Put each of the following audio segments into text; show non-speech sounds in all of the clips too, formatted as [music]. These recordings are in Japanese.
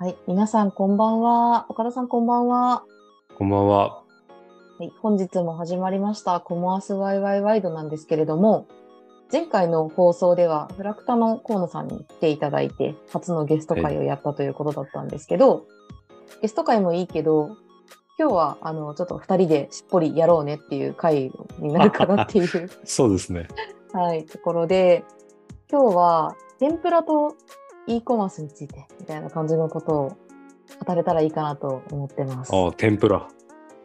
はい、皆さんこんばんは。岡田さんこんばんは。こんばんは。はい、本日も始まりましたコモアスワイワイワイドなんですけれども、前回の放送ではフラクタの河野さんに来ていただいて、初のゲスト会をやったということだったんですけど、ゲスト会もいいけど、今日はあのちょっと2人でしっぽりやろうねっていう回になるかなっていう [laughs] そうですね。はい、ところで、今日は天ぷらと e コマースについてみたいな感じのことを語れたらいいかなと思ってます。ああ、天ぷら。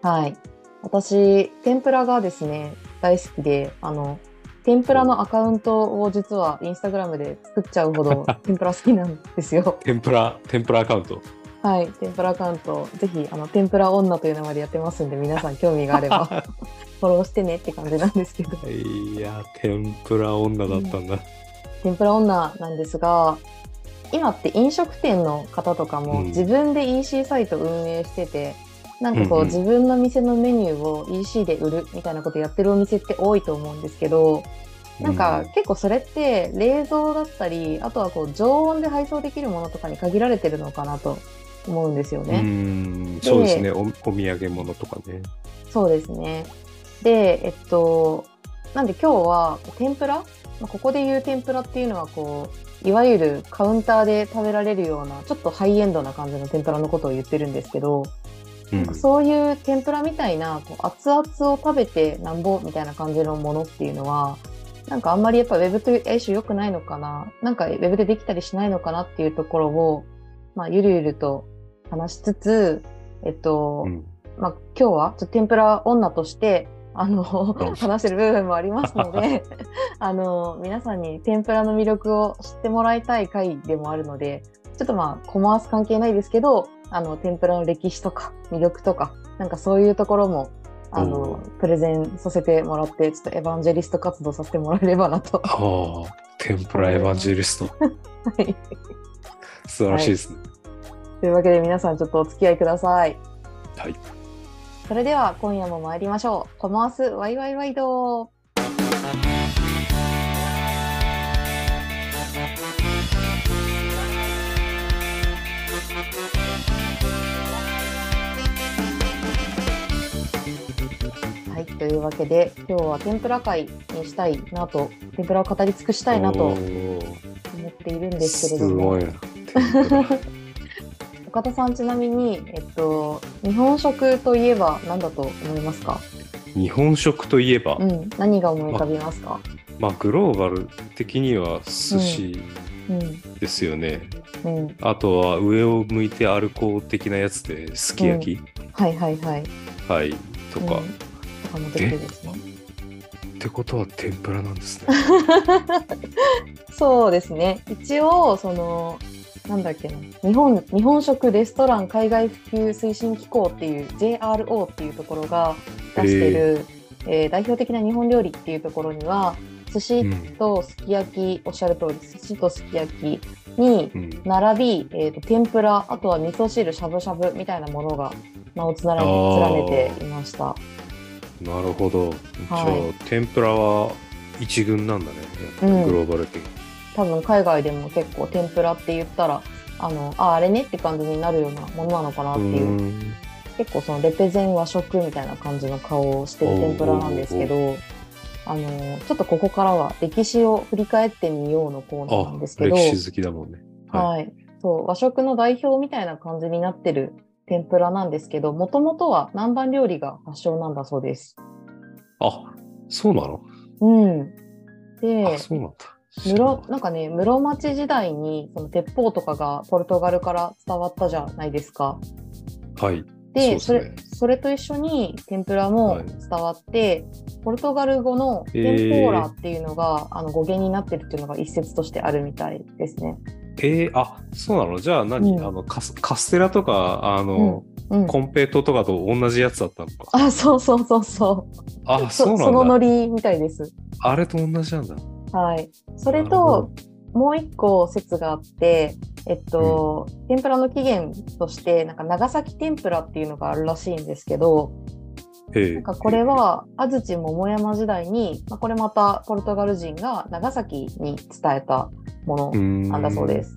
はい。私、天ぷらがですね、大好きで、あの、天ぷらのアカウントを実はインスタグラムで作っちゃうほど [laughs] 天ぷら好きなんですよ。天ぷら、天ぷらアカウント。はい。天ぷらアカウント、ぜひ、あの、天ぷら女という名前でやってますんで、皆さん興味があれば、[laughs] フォローしてねって感じなんですけど。いや、天ぷら女だったんだ。天ぷら女なんですが、今って飲食店の方とかもうん自分で EC サイト運営してて、なんかこう、うんうん自分の店のメニューを EC で売るみたいなことやってるお店って多いと思うんですけど、なんか結構それって冷蔵だったり、あとはこう常温で配送できるものとかに限られてるのかなと思うんですようん、ね。うんそうですねお。お土産物とかね。そうですね。で、えっと、なんで今日は天ぷら？まあここで言う天ぷらっていうのはこう、いわゆるカウンターで食べられるような、ちょっとハイエンドな感じの天ぷらのことを言ってるんですけど、うん。そういう天ぷらみたいな、こう熱々を食べてなんぼみたいな感じのものっていうのは、なんかあんまりやっぱウェブと相性良くないのかな、なんかウェブでできたりしないのかなっていうところを、まあ、ゆるゆると話しつつ、えっと、うん。まあ、今日はちょっと天ぷら女として、あの、ん話してる部分もありますので、[laughs] あの、皆さんに天ぷらの魅力を知ってもらいたい回でもあるので、ちょっとまあ、コマース関係ないですけど、あの、天ぷらの歴史とか魅力とか、なんかそういうところも、あおの、プレゼンさせてもらって、ちょっとエヴァンジェリスト活動させてもらえればなと。ああ、天ぷらエヴァンジェリスト。[laughs] はい。素晴らしいですね。というわけで皆さんちょっとお付き合いください。はい。それでは今夜も参りましょう。コマースワイワイワイド。はい、というわけで今日は天ぷら会にしたいなと天ぷらを語り尽くしたいなとお思ーっているんですけれすども [laughs] 岡田さんちなみに、えっと、日本食といえば何だと思いますか？日本食といえば、うん、何が思い浮かびますか？まあグローバル的には寿司うん、ですよね。うん、あとは上を向いてアルコール的なやつですき焼き、はいはいはい。はい。とか、うん、とかもできるですね。ってことは天ぷらなんですね。[laughs] そうですね。一応、その、なんだっけな、日本、日本食レストラン海外普及推進機構っていう JRO っていうところが出してる、えー代表的な日本料理っていうところには、寿司うんとすき焼き、おっしゃる通り、寿司とすき焼きにうん並び、えーと天ぷら、あとは味噌汁、しゃぶしゃぶみたいなものが名を連ねていました。なるほど。じゃあ、はい天ぷらは一軍なんだね。うんグローバル的に。多分海外でも結構天ぷらって言ったらあのああれねって感じになるようなものなのかなっていう。う結構そのレペゼン和食みたいな感じの顔をしてる天ぷらなんですけどあのちょっとここからは歴史を振り返ってみようのコーナーなんあですけど、歴史好きだもんね。はい、そう和食の代表みたいな感じになってる天ぷらなんですけどもともとは南蛮料理が発祥なんだそうです。あそうなの？うん、であそうなんだ。室なんかね室町時代にその鉄砲とかがポルトガルから伝わったじゃないですか。はい。でそれそれと一緒に天ぷらもはい伝わって、ポルトガル語のへーテンポーラっていうのが、あの語源になってるっていうのが一説としてあるみたいですね。えー、あそうなの？じゃあ何、うんあのカスカステラとかあの、うん、コンペイトとかと同じやつだったのか。あそうそうそうそう。あそうそのなんだ。ノリみたいです。あれと同じなんだ。はい。それと、もう一個説があって、えっと、天ぷらの起源として、なんか長崎天ぷらっていうのがあるらしいんですけど、なんかこれは安土桃山時代に、まあ、これまたポルトガル人が長崎に伝えたものななんだそうです。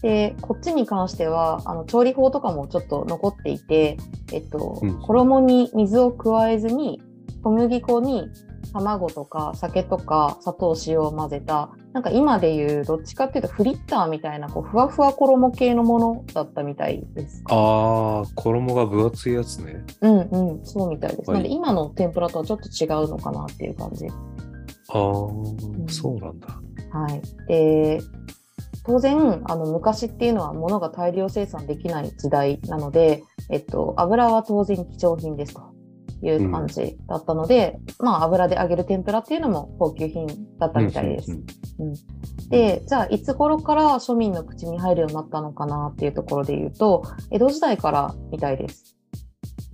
で、こっちに関しては、あの調理法とかもちょっと残っていて、えっと、うん。衣に水を加えずに、小麦粉に卵とか酒とか砂糖塩を混ぜた、なんか今でいうどっちかっていうとフリッターみたいなこうふわふわ衣系のものだったみたいです。ああ、衣が分厚いやつね。うんうん、そうみたいです。はいなんで今の天ぷらとはちょっと違うのかなっていう感じ。ああ、んそうなんだ。はい。で、当然、あの、昔っていうのは物が大量生産できない時代なので、えっと、油は当然貴重品ですという感じだったので、まあ、油で揚げる天ぷらっていうのも高級品だったみたいです。うんで、じゃあ、いつ頃から庶民の口に入るようになったのかなっていうところで言うと、江戸時代からみたいです。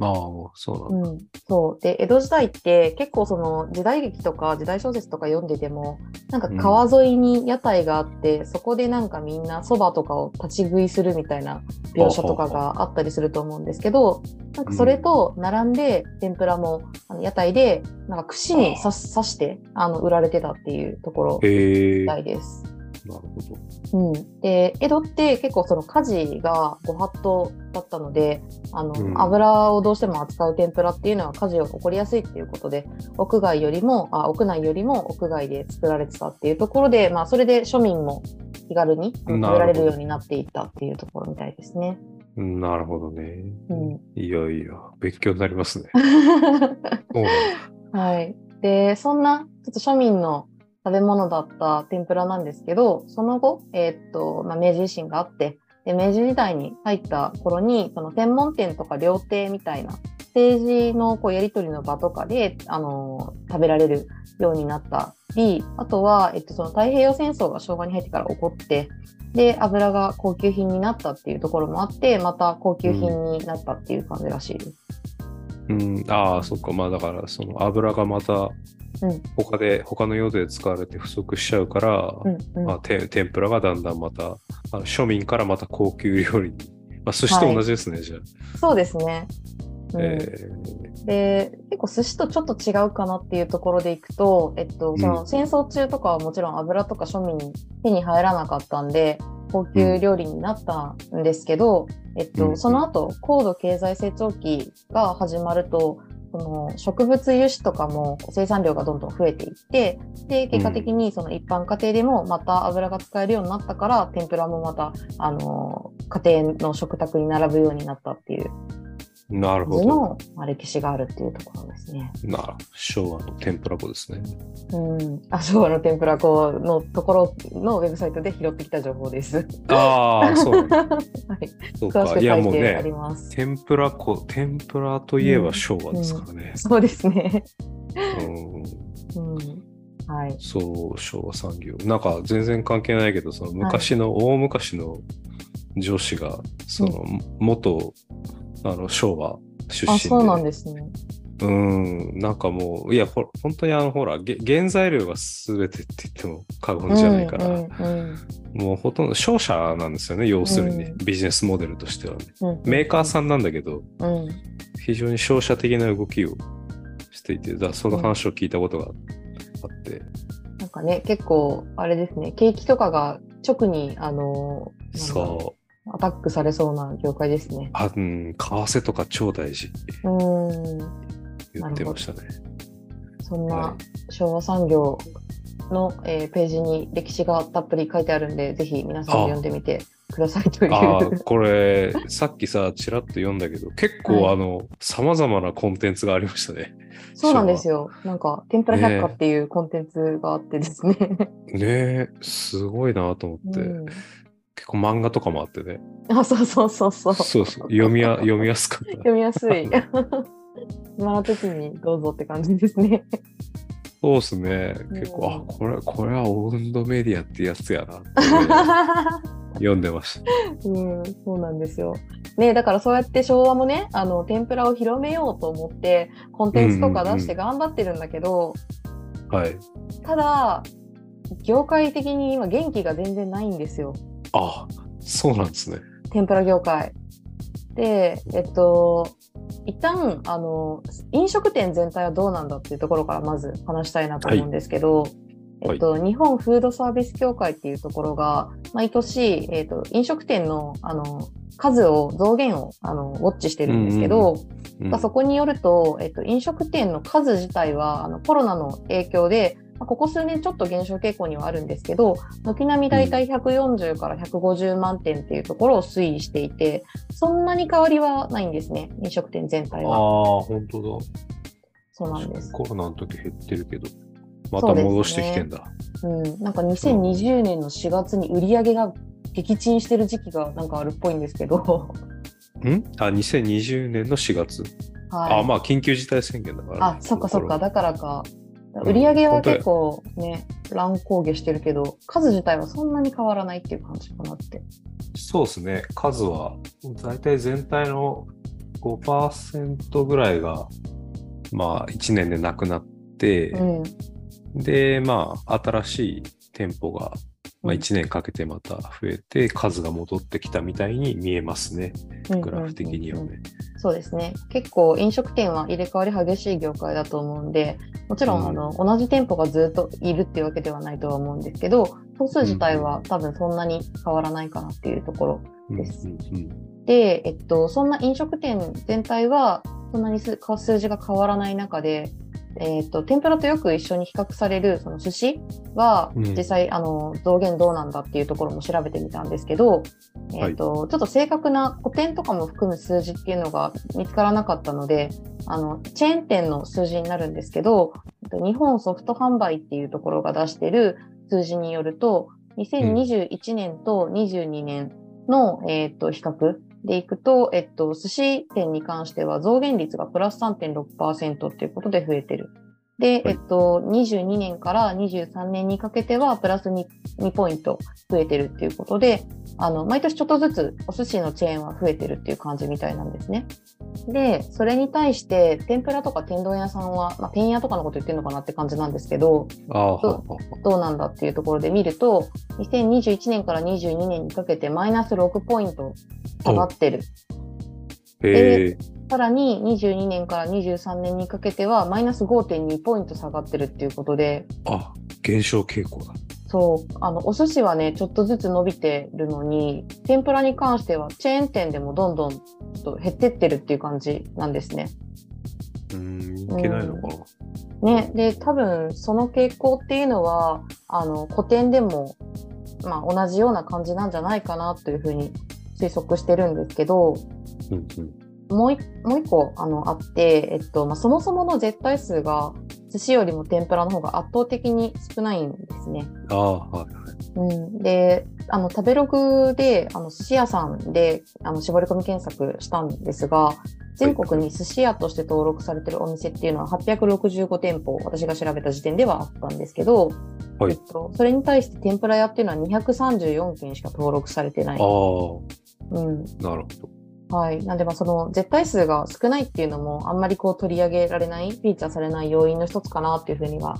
ああ、そうなんだ。うん、そう。で江戸時代って結構その時代劇とか時代小説とか読んでてもなんか川沿いに屋台があって、そこでなんかみんなそばとかを立ち食いするみたいな描写とかがあったりすると思うんですけどなんかそれと並んで天ぷらもあの屋台でなんか串に刺してあの売られてたっていうところみたいです。ほど。うん、で江戸って結構その火事がご法度だったのであの、うん油をどうしても扱う天ぷらっていうのは火事が起こりやすいっていうことで屋外よりもあ屋内よりも屋外で作られてたっていうところで、まあ、それで庶民も気軽に食べられるようになっていったっていうところみたいですね。なるほどね。うんいやいや、勉強になりますね。[laughs] はい。で、そんな、ちょっと庶民の食べ物だった天ぷらなんですけど、その後、えーっと、まあ、明治維新があって、で、明治時代に入った頃に、その専門店とか料亭みたいな、政治のこうやり取りの場とかで、あの食べられるようになったり、あとは、えっと、その太平洋戦争が昭和に入ってから起こって、で、油が高級品になったっていうところもあって、また高級品になったっていう感じらしいです。うん、ああ、そっか。まあだから、その油がまたうん。他で、他の用途で使われて不足しちゃうから、うんうん。まあ、て天ぷらがだんだんまた、庶民からまた高級料理に。[laughs] まあ、寿司と同じですね、じゃあ。そうですね。うん。えで結構寿司とちょっと違うかなっていうところでいくと、えっと、その戦争中とかはもちろん油とか庶民に手に入らなかったんで高級料理になったんですけど、えっと、うん。その後高度経済成長期が始まるとその植物油脂とかも生産量がどんどん増えていってで結果的にその一般家庭でもまた油が使えるようになったから天ぷらもまたあの家庭の食卓に並ぶようになったっていう。ーなるほど。のまあ歴史があるっていうところですね。なる昭和の天ぷら粉ですね。うん、あ昭和の天ぷら粉のところのウェブサイトで拾ってきた情報です。ああ、そう。[laughs] はい、そうか。詳しくいや、もう書いてありね、ます。天ぷら粉、天ぷらといえば昭和ですからね。そうですね。うんうん、はい。そう、昭和産業。なんか全然関係ないけど、その昔の、大昔の女子が、その、元、あの、昭和出身あ、で。そうなんですね。うん、なんかもう、いや、ほ本当にあの、ほら、げ原材料が全てって言っても過言じゃないから、うんうんもうほとんど商社なんですよね、要するに、うん。ビジネスモデルとしてはね。うん、メーカーさんなんだけど、うん、非常に商社的な動きをしていて、だその話を聞いたことがあって、なんかね、結構、あれですね、景気とかが直に、あのー、そう、アタックされそうな業界ですね。あうん、為替とか超大事うん、言ってましたね。そんはな昭和産業の、えーページに歴史がたっぷり書いてあるんで、ぜひ皆さんも読んでみてくださいという。ああ、これ、さっきさ、ちらっと読んだけど、[laughs] 結構、はいあの、様々なコンテンツがありましたね。そうなんですよ。なんか、天ぷら百科っていうコンテンツがあってですね。ねえ、すごいなと思って、うん結構漫画とかもあってね。あ、そうそうそうそう。そうそう、読みや、読みやすかった。読みやすい。[laughs] 暇な時にどうぞって感じですね。そうですね。結構、うんあ、これ、これはオウンドメディアってやつやな [laughs] 読んでました。うん、そうなんですよ。ね、だからそうやって昭和もね、あの天ぷらを広めようと思ってコンテンツとか出して頑張ってるんだけど、はい。ただ業界的に今元気が全然ないんですよ。あ、そうなんですね。天ぷら業界。で、えっと、一旦あの飲食店全体はどうなんだっていうところからまず話したいなと思うんですけど、えっと、日本フードサービス協会っていうところが、毎年、えっと、飲食店の、あの、数を、増減を、あの、ウォッチしてるんですけど、うんそこによると、えっと、飲食店の数自体は、あの、コロナの影響で、まあここ数年ちょっと減少傾向にはあるんですけど、軒並み大体140から150万店っていうところを推移していて、そんなに変わりはないんですね、飲食店全体あは。あ、本当だ。そうなんです。コロナの時減ってるけど、また戻してきてんだ。うん、なんか2020年の4月に売り上げが撃沈してる時期がなんかあるっぽいんですけど、ん？あ、2020年の4月。はい。あ、まあ、緊急事態宣言だから、あ、そっかそっか、だからか。うん売り上げは結構ね、乱高下してるけど、数自体はそんなに変わらないっていう感じかなって。そうですね。数は、大体全体の5%ぐらいが、まあ、1年でなくなって、うん。で、まあ、新しい店舗が、まあ、うん1年かけてまた増えて、数が戻ってきたみたいに見えますね。グラフ的にはうんうんうんね。そうですね。結構飲食店は入れ替わり激しい業界だと思うんで、もちろん、うんあの同じ店舗がずっといるっていうわけではないとは思うんですけど、総数自体は多分そんなに変わらないかなっていうところですうんうんうんで、えっと、そんな飲食店全体はそんなに数数字が変わらない中で、えっと、天ぷらとよく一緒に比較されるその寿司はうん。実際、あの増減どうなんだっていうところも調べてみたんですけど、えっとちょっと正確な古典とかも含む数字っていうのが見つからなかったのであのチェーン店の数字になるんですけどえっと日本ソフト販売っていうところが出してる数字によると2021年と22年の、えっと比較でいくと、えっと、寿司店に関しては増減率がプラス3.6%っていうことで増えてる。で、はいえっと、22年から23年にかけてはプラス 2, 2ポイント増えてるっていうことで、あの、毎年ちょっとずつお寿司のチェーンは増えてるっていう感じみたいなんですね。で、それに対して、天ぷらとか天丼屋さんは、まあ、天屋とかのこと言ってるのかなって感じなんですけど、ああ、はそうははどうなんだっていうところで見ると、2021年から22年にかけてマイナス6ポイント下がってる。さらに22年から23年にかけてはマイナス5.2ポイント下がってるっていうことで、あ、減少傾向だ。そう、あの、お寿司はね、ちょっとずつ伸びてるのに、天ぷらに関してはチェーン店でもどんどんと減ってってるっていう感じなんですね。うーん、いけないのかな。ね、で、多分その傾向っていうのは、あの、古典でも、まあ、同じような感じなんじゃないかなというふうに推測してるんですけど、うんうん。もう一もう一個あのあって、えっとまあ、そもそもの絶対数が寿司よりも天ぷらの方が圧倒的に少ないんですね。あ。うん、であの食べログであの寿司屋さんであの絞り込み検索したんですが全国に寿司屋として登録されてるお店っていうのは865店舗私が調べた時点ではあったんですけど、はいえっと、それに対して天ぷら屋っていうのは234件しか登録されてない。あうんあ、なるほど。はい。なんで、まあ、その絶対数が少ないっていうのも、あんまりこう取り上げられない、フィーチャーされない要因の一つかなっていうふうには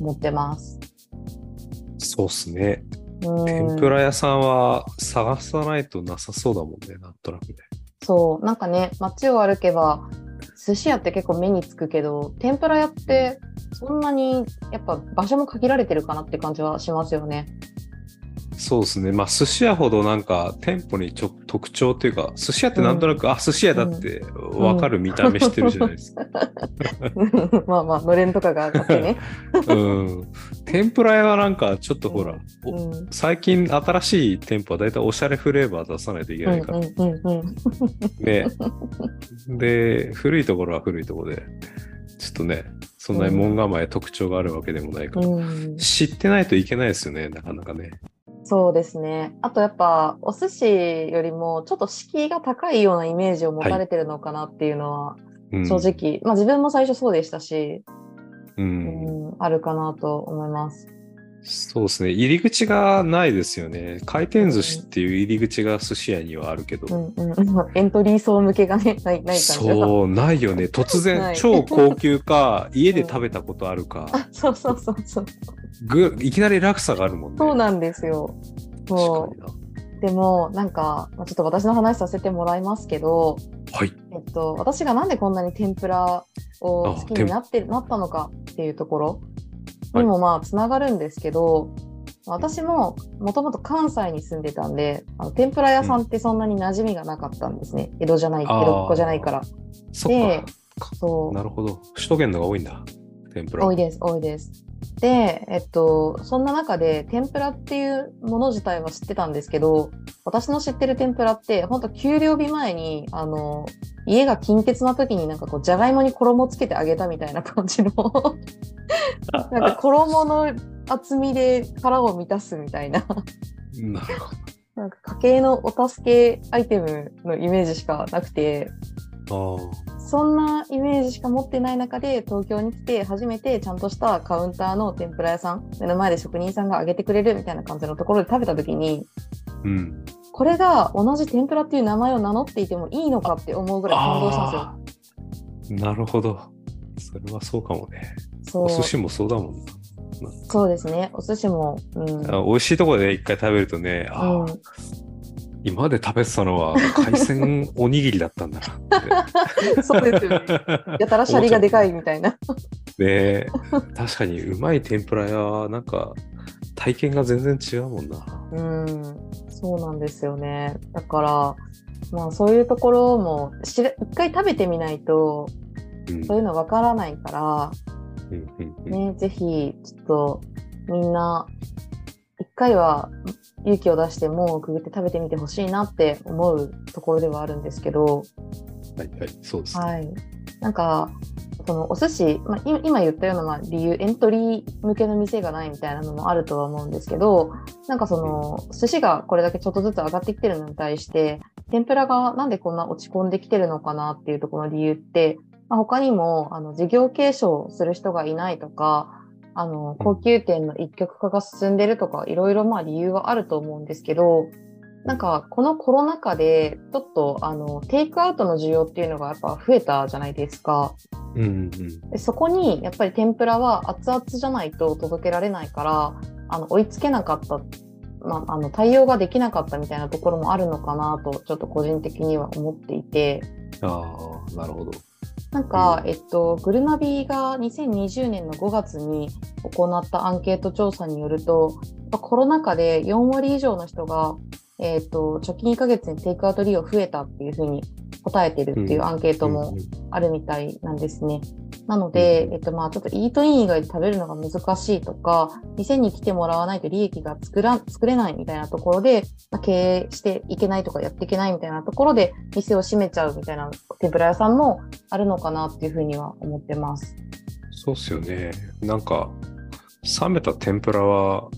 思ってます。そうっすね。うん。天ぷら屋さんは探さないとなさそうだもんね、なんとなくね。そう。なんかね、街を歩けば、寿司屋って結構目につくけど、天ぷら屋って、そんなに、やっぱ場所も限られてるかなって感じはしますよね。そうですね。まあ、寿司屋ほどなんか店舗にちょ特徴というか、寿司屋ってなんとなく、あ、寿司屋だって分かる見た目してるじゃないですか。[laughs] まあまあ、のれんとかがあってね。[laughs] うん。天ぷら屋はなんかちょっとほら、おうん。最近新しい店舗はだいたいおしゃれフレーバー出さないといけうんないから。うんうんうん。[laughs] ね。で、古いところは古いところで、ちょっとね、そんなに門構え特徴があるわけでもないから、うん知ってないといけないですよね、なかなかね。そうですね。あとやっぱお寿司よりもちょっと敷居が高いようなイメージを持たれてるのかなっていうのはうん、正直、まあ自分も最初そうでしたし、う。うんん、あるかなと思います。そうですね。入り口がないですよね。回転寿司っていう入り口が寿司屋にはあるけど。うんうん、[laughs] エントリー層向けがね、ないない感じが。そう、ないよね。突然、[laughs] 超高級か、[laughs] 家で食べたことあるか、あそうそうそうそう。ぐいきなり落差があるもんね。そうなんですよ。確そ。う。でも、なんか、まあちょっと私の話させてもらいますけど、はい。えっと、私がなんでこんなに天ぷらを好きになってなったのかっていうところにもまあつながるんですけど、私ももともと関西に住んでたんであの天ぷら屋さんってそんなに馴染みがなかったんですね、江戸じゃない江戸っ子じゃないからそでっか。そうなるほど。首都圏のが多いんだ。天ぷら。多いです多いですでえっとそんな中で天ぷらっていうもの自体は知ってたんですけど私の知ってる天ぷらって本当給料日前にあの家が近鉄な時になんかこうじゃがいもに衣つけてあげたみたいな感じの [laughs] なんか衣の厚みで腹を満たすみたいななんか家計のお助けアイテムのイメージしかなくて。そんなイメージしか持ってない中で東京に来て初めてちゃんとしたカウンターの天ぷら屋さん目の前で職人さんが揚げてくれるみたいな感じのところで食べた時にうん。これが同じ天ぷらっていう名前を名乗っていてもいいのかって思うぐらい感動したんですよ。なるほど。それはそうかもね。そうお寿司もそうだもんな。そうですねお寿司も、うんあ美味しいところで一回食べるとね、うん今まで食べてたのは海鮮おにぎりだったんだなって。[laughs] そうですよね。やたらシャリがでかいみたいな。で、確かにうまい天ぷら屋、なんか体験が全然違うもんな。うん、そうなんですよね。だから、まあそういうところも一回食べてみないと、うんそういうのわからないから、うんうんうんね、ぜひ、ちょっと、みんな、一回は勇気を出して門をくぐって食べてみてほしいなって思うところではあるんですけど、はいはい、そうですね。はい。なんか、そのお寿司、まあ、い今言ったようなまあ理由、エントリー向けの店がないみたいなのもあるとは思うんですけど、なんかその寿司がこれだけちょっとずつ上がってきてるのに対して、天ぷらがなんでこんな落ち込んできてるのかなっていうところの理由って、まあ、他にもあの事業継承する人がいないとか、あの高級店の一極化が進んでるとか、いろいろまあ理由はあると思うんですけど、なんかこのコロナ禍でちょっとあのテイクアウトの需要っていうのがやっぱ増えたじゃないですか。うんうんでそこにやっぱり天ぷらは熱々じゃないと届けられないからあの追いつけなかった、まあ、あの対応ができなかったみたいなところもあるのかなとちょっと個人的には思っていてああ、なるほど。なんか、えっと、グルナビが2020年の5月に行ったアンケート調査によるとコロナ禍で4割以上の人が、えっと、直近1ヶ月にテイクアウト利用増えたっていうふうに答えてるっていうアンケートもあるみたいなんですね。なので、うんえっとまあ、ちょっとイートイン以外で食べるのが難しいとか、店に来てもらわないと利益が作ら作れないみたいなところで、まあ、経営していけないとかやっていけないみたいなところで、店を閉めちゃうみたいな天ぷら屋さんもあるのかなっていうふうには思ってます。そうっすよね。なんか、冷めた天ぷらは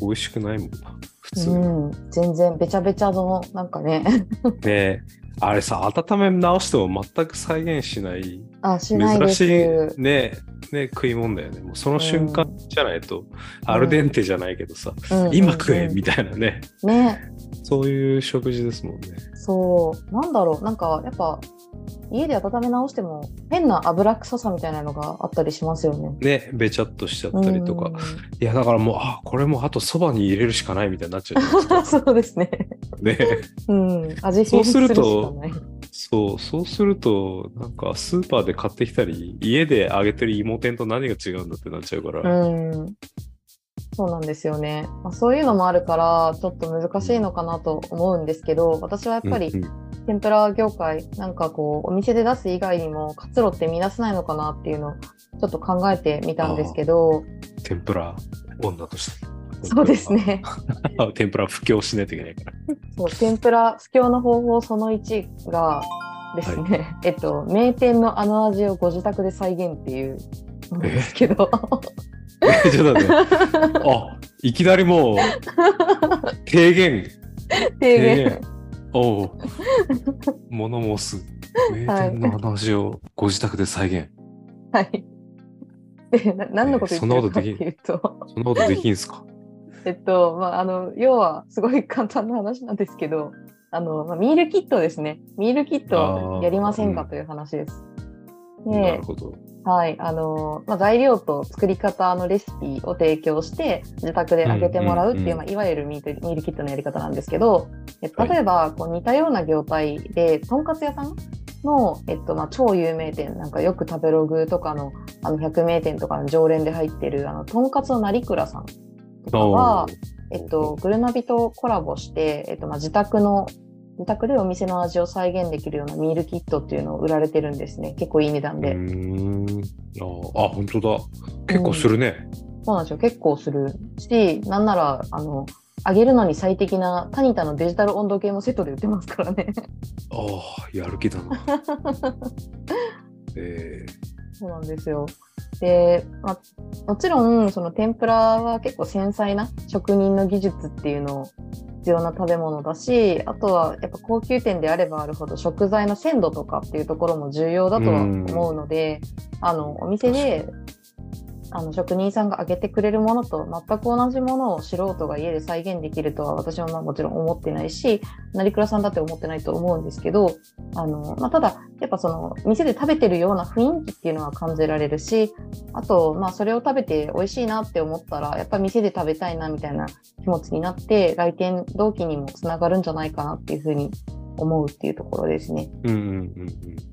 美味しくないもんな。普通。うん、全然べちゃべちゃの、なんかね、ねあれさ、温め直しても全く再現しない、あ、しない。珍しいね、ね、食い物だよね。もうその瞬間じゃないと、アルデンテじゃないけどさ、うんうん今食えみたいなね、ね、そういう食事ですもんね。そう、なんだろう、なんかやっぱ家で温め直しても変な油臭さみたいなのがあったりしますよね。ね、べちゃっとしちゃったりとか。うんいや、だからもう、あ、これもうあとそばに入れるしかないみたいになっちゃう。[laughs] そうですね。ね。うん、味そうするとそう、そうすると、なんかスーパーで買ってきたり、家で揚げてる芋天と何が違うんだってなっちゃうから。うん、そうなんですよね。まあ、そういうのもあるから、ちょっと難しいのかなと思うんですけど、私はやっぱりうんうん天ぷら業界、なんかこう、お店で出す以外にも活路って見出せないのかなっていうのをちょっと考えてみたんですけど、天ぷら女として。そうです。ね。[laughs] 天ぷら布教しないといけないから。そう天ぷら布教の方法その1がですね、えっと、名店のあの味をご自宅で再現っていうものですけど、えちょっと待って。あ、いきなりもう、提言。提言。おう。物申す。名店のあの味をご自宅で再現。はい。でな何のこと言ってるかっていうと、そんなことできんすか？えっと、まあ、あの、要はすごい簡単な話なんですけど、あの、まあ、ミールキットですね。ミールキットやりませんかという話です。なでるほど。はい、あのまあ、材料と作り方のレシピを提供して自宅で揚げてもらうっていう、うんうんうんまあ、いわゆるミートミールキットのやり方なんですけど、えはい例えばこう似たような業態でとんかつ屋さんの、えっとまあ、超有名店なんかよく食べログとかのあの百名店とかの常連で入ってるあのとんかつの成倉さんとかは、えっと、グルナビとコラボして、えっとまあ、自宅の自宅でお店の味を再現できるようなミールキットっていうのを売られてるんですね。結構いい値段で、うーん。ああ、本当だ。結構するね。そうなんですよ。結構するしなんならあの揚げるのに最適なタニタのデジタル温度計もセットで売ってますからね。ああ、やる気だな。[laughs] えそうなんですよ。で、まあ、もちろんその天ぷらは結構繊細な職人の技術っていうの必要な食べ物だしあとはやっぱ高級店であればあるほど食材の鮮度とかっていうところも重要だとは思うのであのお店であの職人さんが揚げてくれるものと全く同じものを素人が家で再現できるとは私はまあもちろん思ってないし成倉さんだって思ってないと思うんですけどあの、まあ、ただやっぱその店で食べてるような雰囲気っていうのは感じられるしあとまあそれを食べて美味しいなって思ったらやっぱ店で食べたいなみたいな気持ちになって来店動機にもつながるんじゃないかなっていうふうに思うっていうところですね。えうんうんうん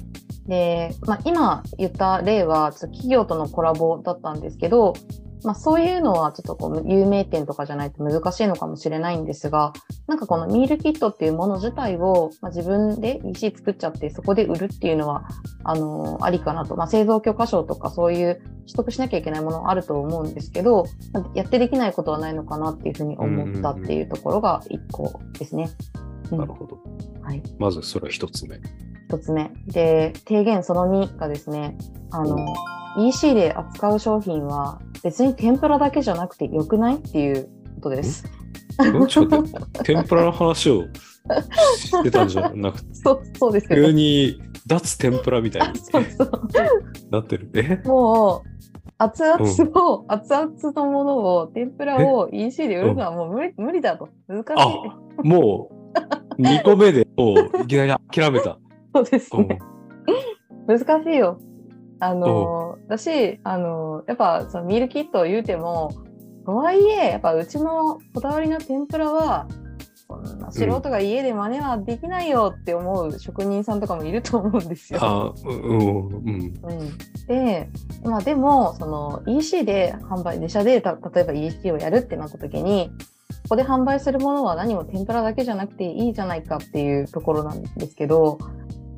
で、まあ、今言った例は企業とのコラボだったんですけど、まあ、そういうのはちょっとこう有名店とかじゃないと難しいのかもしれないんですがなんかこのミールキットっていうもの自体を、まあ、自分で EC 作っちゃってそこで売るっていうのはあのありかなと、まあ、製造許可証とかそういう取得しなきゃいけないものあると思うんですけどやってできないことはないのかなっていうふうに思ったっていうところが一個ですね。うんなるほど。はいまずそれは一つ目。一つ目。で、提言その2がですね、あの、EC で扱う商品は別に天ぷらだけじゃなくてよくないっていうことです。うん？ちょっと天ぷらの話をしてたんじゃなくて、[laughs] そう、そうですよ急ね。に脱天ぷらみたいあに [laughs] そうそう。なってる。え？もう、熱々を、熱々のものを、天ぷらを EC で売るのはもう無理,、無理だと。難しい。あもう2個目でもういきなり諦めた。そうですうんね。難しいよ。あのだし、あのやっぱそのミールキットを言うても、とはいえ、やっぱうちのこだわりの天ぷらは、こんな素人が家で真似はできないよって思う職人さんとかもいると思うんですよ。あうん。うん、で、まあ、でもその EC で販売自社でた例えば EC をやるってなった時にここで販売するものは何も天ぷらだけじゃなくていいじゃないかっていうところなんですけど、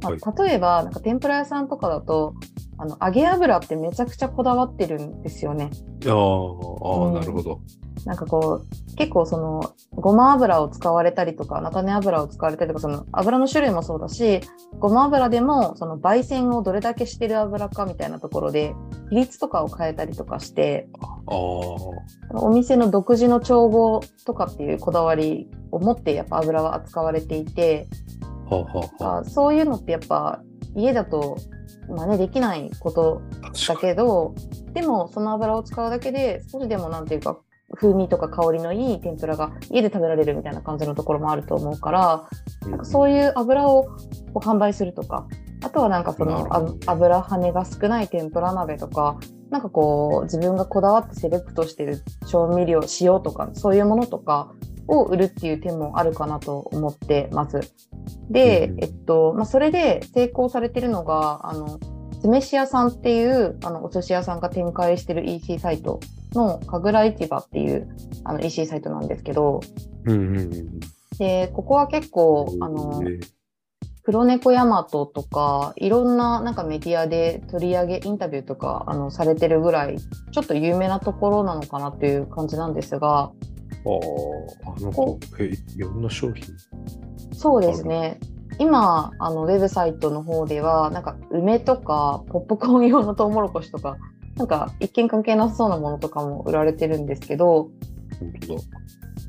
まあ、例えばなんか天ぷら屋さんとかだとあの揚げ油ってめちゃくちゃこだわってるんですよね。ああ、あうんあなるほど。なんかこう結構そのごま油を使われたりとか菜種油を使われたりとかその油の種類もそうだしごま油でもその焙煎をどれだけしてる油かみたいなところで比率とかを変えたりとかしてお店の独自の調合とかっていうこだわりを持ってやっぱ油は扱われていてはそういうのってやっぱ家だと真似できないことあ。だけどでもその油を使うだけで少しでもなんていうか風味とか香りのいい天ぷらが家で食べられるみたいな感じのところもあると思うからになんかそういう油を販売するとかあとはなんかその油跳ねが少ない天ぷら鍋とかなんかこう自分がこだわってセレクトしてる調味料塩とかそういうものとかを売るっていう点もあるかなと思ってます。で、うんえっとまあ、それで成功されてるのがあの酢飯屋さんっていうあのお寿司屋さんが展開してる EC サイトの神楽市場っていうあの EC サイトなんですけどうんうんうん。でここは結構あのえ黒猫ヤマトとかいろんななんかメディアで取り上げインタビューとかあのされてるぐらいちょっと有名なところなのかなっていう感じなんですがああ、なんかこ、え、いろんな商品。そうですね今あのウェブサイトの方ではなんか梅とかポップコーン用のトウモロコシとかなんか一見関係なさそうなものとかも売られてるんですけど。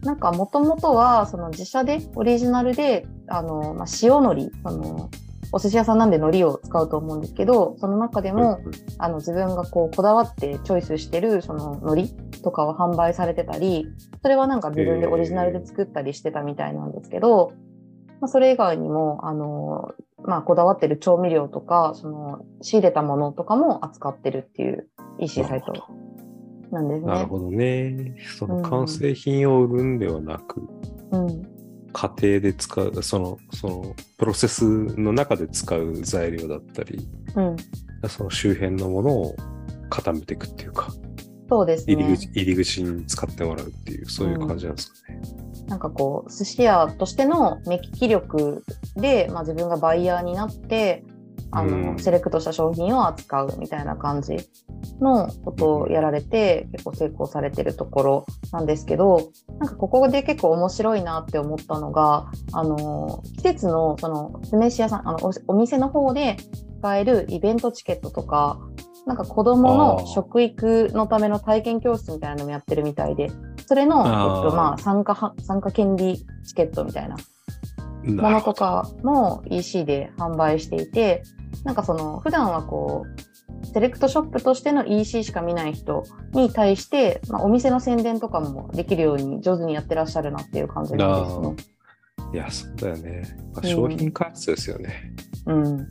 なんかもともとはその自社でオリジナルであの、まあ、塩のりあのお寿司屋さんなんで海苔を使うと思うんですけどその中でも、あの自分がこうこだわってチョイスしてるその海苔とかを販売されてたりそれはなんか自分でオリジナルで作ったりしてたみたいなんですけど、まあ、それ以外にもあの、まあ、こだわってる調味料とかその仕入れたものとかも扱ってるっていう EC サイトなんですね。なるほど。ね。その完成品を売るんではなく、うん家庭で使う、その、その、プロセスの中で使う材料だったり、うんその周辺のものを固めていくっていうか、そうですね。入り口入り口に使ってもらうっていう、そういう感じなんですかね。なんかこう寿司屋としての目利き力で、まあ、自分がバイヤーになってあの、うんセレクトした商品を扱うみたいな感じのことをやられて、結構成功されてるところなんですけどなんかここで結構面白いなって思ったのがあの季節のその酢飯屋さんあのおお店の方で使えるイベントチケットとかなんか子供あのー食育のための体験教室みたいなのもやってるみたいでそれの、えっとまあ、参加は参加権利チケットみたいなものと。かも EC で販売していてなんかその普段はこうセレクトショップとしての EC しか見ない人に対して、まあ、お店の宣伝とかもできるように上手にやってらっしゃるなっていう感じなんですね。いや、そうだよね。まあうん商品開発ですよね。うん、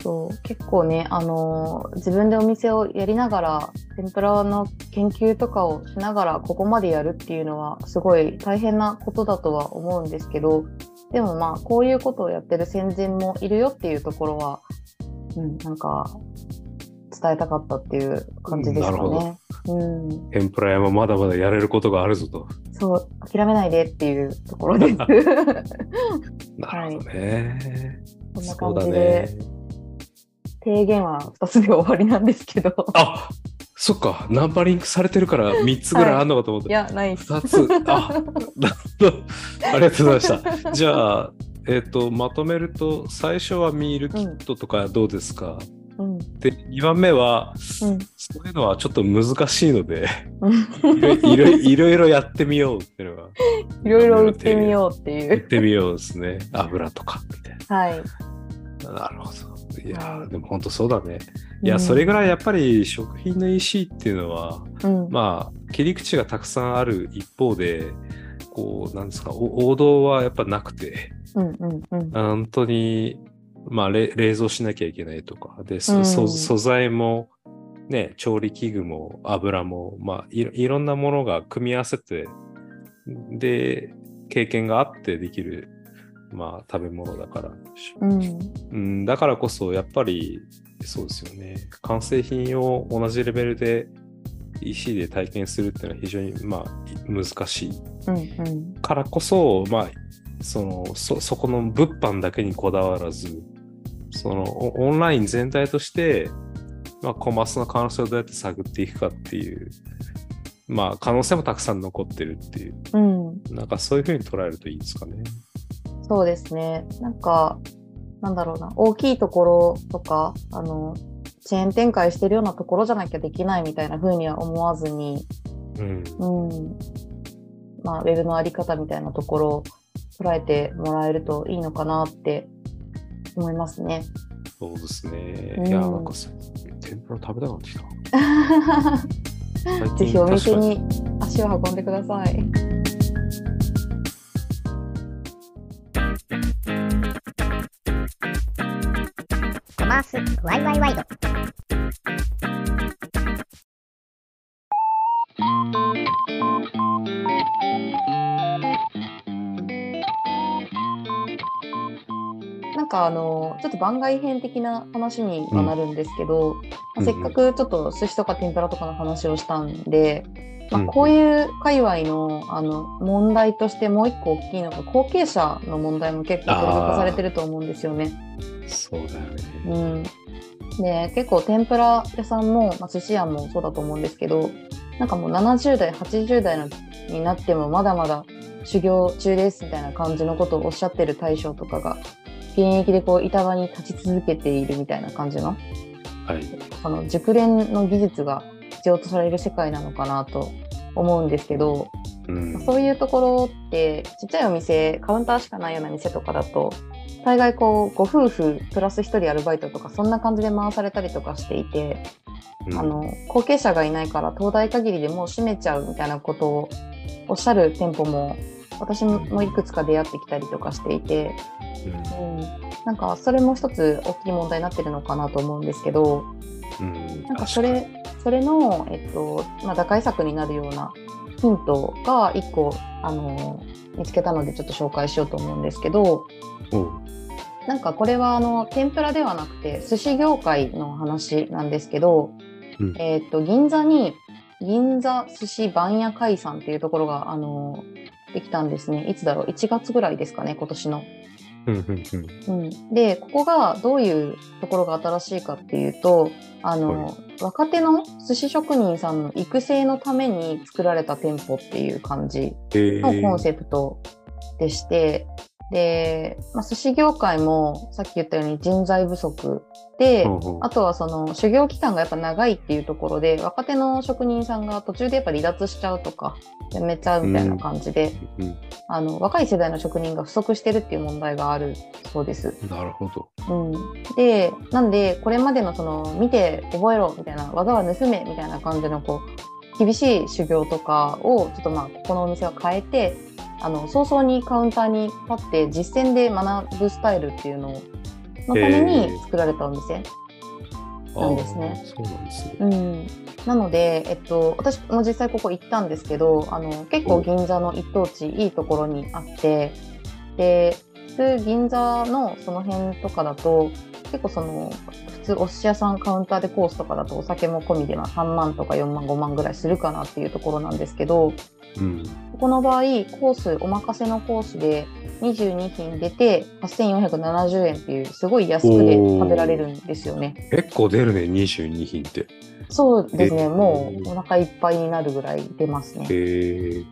そう結構ね、あのー自分でお店をやりながら天ぷらの研究とかをしながらここまでやるっていうのはすごい大変なことだとは思うんですけどでもまあこういうことをやってる先人もいるよっていうところは、うん、なんか伝えたかったっていう感じですかね。うん、天ぷら屋もまだまだやれることがあるぞと。そう諦めないでっていうところです。[laughs] なるほどね。こんなそうだ感じでね。提言は2つで終わりなんですけど。あそっか、ナンパリングされてるから3つぐらいあんのかと思った。いや、ないっす。2つ。あ、なるほど。ありがとうございました。[laughs] じゃあ、えっ、と、まとめると、最初はミールキットとかどうですか、うん。で、2番目は、うん。そういうのはちょっと難しいので、うんいろいろいろいろやってみようっていうのが、[laughs] いろいろ売ってみようっていう。やってみようですね。油とかみたいはい。な。なるほど。いやでも本当そうだね。いや、うんそれぐらいやっぱり食品の EC っていうのは、うん。まあ、切り口がたくさんある一方で、こう、なんですか、お王道はやっぱなくて、うんうんうん。本当に、まあ、れ冷蔵しなきゃいけないとか、で、そうんそ素材も、ね、調理器具も油も、まあいろ、いろんなものが組み合わせて、で、経験があってできる、まあ、食べ物だから、うん。うん、だからこそ、やっぱり、そうですよね。完成品を同じレベルで EC で体験するっていうのは非常に、まあ、難しいうんうん。からこそ、まあ、そのそそこの物販だけにこだわらずそのオオンライン全体として、まあ、コマースの可能性をどうやって探っていくかっていう、まあ、可能性もたくさん残ってるっていううん。なんかそういうふうに捉えるといいですかね。そうですね。なんか、なんだろうな、大きいところとか、あの、チェーン展開してるようなところじゃなきゃできないみたいな風には思わずに、うん、うん。まあ、ウェブのあり方みたいなところを捉えてもらえるといいのかなって思いますね。そうですね。うんいや、なんかさ天ぷら食べたくなってきた。[laughs] 最ぜひお店に足を運んでください。コマースワイワイワイド。かあのちょっと番外編的な話にはなるんですけど、まあせっかくちょっと寿司とか天ぷらとかの話をしたんで、まあ、うんこういう界隈のあの問題としてもう一個大きいのが後継者の問題も結構取り沙汰されてると思うんですよね。そうだよね。うん、で結構天ぷら屋さんも、まあ、寿司屋もそうだと思うんですけどなんかもう70代80代のになってもまだまだ修行中ですみたいな感じのことをおっしゃってる大将とかが現役でこう板場に立ち続けているみたいな感じの？はい。その熟練の技術が必要とされる世界なのかなと思うんですけど、うん、そういうところってちっちゃいお店カウンターしかないような店とかだと大概こうご夫婦プラス1人アルバイトとかそんな感じで回されたりとかしていて、うん。あの後継者がいないから東大限りでもう閉めちゃうみたいなことをおっしゃる店舗も私もいくつか出会ってきたりとかしていて、うんうん、なんかそれも一つ大きい問題になってるのかなと思うんですけどうんなんかそれそれの、えっとまあ、打開策になるようなヒントが1個あの見つけたのでちょっと紹介しようと思うんですけどおうなんかこれはあの天ぷらではなくて寿司業界の話なんですけどうんえーっと、銀座に、銀座寿司番屋海産っていうところが、あのできたんですね。いつだろう ?1 月ぐらいですかね、今年の。うんで、ここがどういうところが新しいかっていうと、あの、若手の寿司職人さんの育成のために作られた店舗っていう感じえのコンセプトでして、で、まあ、寿司業界もさっき言ったように人材不足で、あとはその修行期間がやっぱ長いっていうところで若手の職人さんが途中でやっぱ離脱しちゃうとか辞めちゃうみたいな感じで、うんあの若い世代の職人が不足してるっていう問題があるそうです。なるほど。うん、でなんでこれまでのその見て覚えろみたいな技は盗めみたいな感じのこう厳しい修行とかをちょっとまあここのお店は変えてあの早々にカウンターに立って実践で学ぶスタイルっていうののために作られたお店。なんですねそうなんですね。うん、なので、えっと、私も実際ここ行ったんですけどあの結構銀座の一等地いいところにあってで普通銀座のその辺とかだと結構その普通お寿司屋さんカウンターでコースとかだとお酒も込みでまあ3万とか4万5万ぐらいするかなっていうところなんですけどうん。ここの場合コースお任せのコースで22品出て8470円っていうすごい安くで食べられるんですよね。結構出るね、22品って。そうですね、えもうお腹いっぱいになるぐらい出ますね。へえ。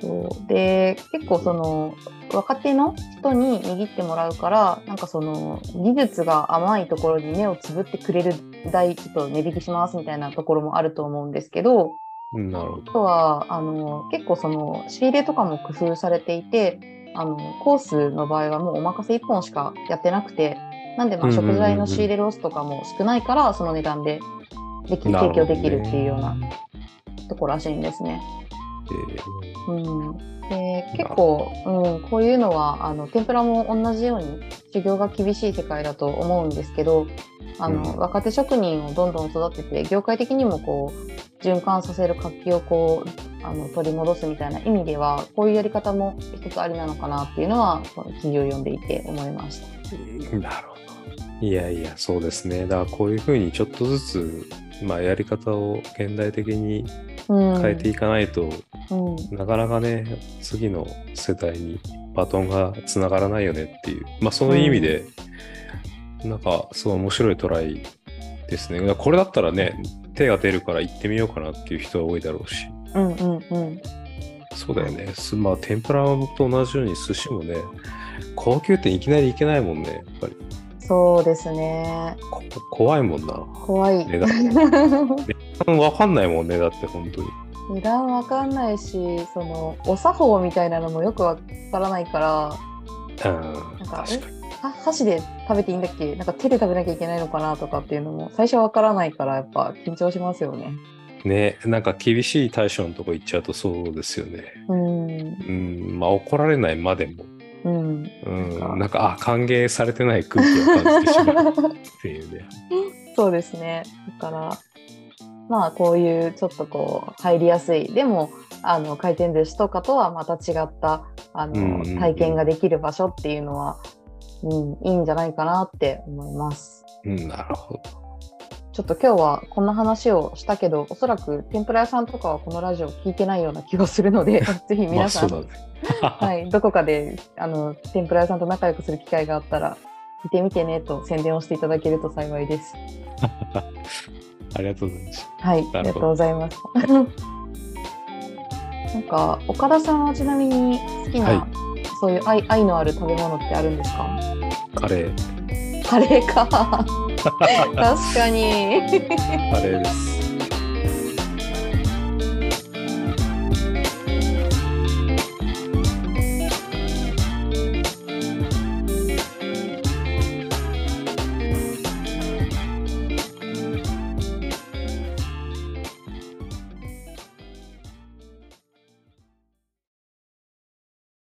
そうで結構その若手の人に握ってもらうからなんかその技術が甘いところに目をつぶってくれる代ちょっと値引きしますみたいなところもあると思うんですけどうんなるほど。あとはあの結構その仕入れとかも工夫されていてあのコースの場合はもうお任せ1本しかやってなくてなんでまあ食材の仕入れロスとかも少ないからその値段ででき提供できるっていうようなところらしいんですね。うん、で結構、うん、こういうのはあの天ぷらも同じように修行が厳しい世界だと思うんですけどあの、うん若手職人をどんどん育てて業界的にもこう循環させる活気をこうあの取り戻すみたいな意味ではこういうやり方も一つありなのかなっていうのはこの記事を読んでいて思いました。なるほど。いやいや、そうですね。だからこういうふうにちょっとずつ、まあ、やり方を現代的にうん、変えていかないと、うんなかなかね、次の世代にバトンがつながらないよねっていう、まあそういう意味で、なんかすごい面白いトライですね。これだったらね、手が出るから行ってみようかなっていう人は多いだろうし、うんうんうんそうだよね。すまあ天ぷらと同じように寿司もね、高級店いきなり行けないもんね、やっぱり。そうですねこ怖いもんな。怖い値 [laughs] わかん。ないもん。ね、だって本当に。値段わかん。ないしそのお作法みたいなのもよくわからないからうん、なん。か確かに。箸で食べていいん。だっけなん。か手で食べなきゃいけないのかなとかっていうのも最初わからないからやっぱ緊張しますよね。ね、なん。か厳しい対象のとこ行っちゃうとそうですよね。うん。うん、まあ怒られないまでも、うん。うん、なん。か、あ、歓迎されてない空気を感じてしまうっていうね。そうですねだからまあこういうちょっとこう入りやすいでもあの回転寿司とかとはまた違ったあの体験ができる場所っていうのは、うん、いいんじゃないかなって思います。うん、なるほど。ちょっと今日はこんな話をしたけどおそらく天ぷら屋さんとかはこのラジオ聞いてないような気がするので [laughs] ぜひ皆さん。[laughs] [laughs] はい、どこかであの天ぷら屋さんと仲良くする機会があったら見てみてねと宣伝をしていただけると幸いです。ありがとうございます。はい、ありがとうございます。[laughs] なんか岡田さんはちなみに好きな、はそういう愛愛のある食べ物ってあるんですか？カレー、カレーか。[laughs] 確かに。[laughs] カレーです。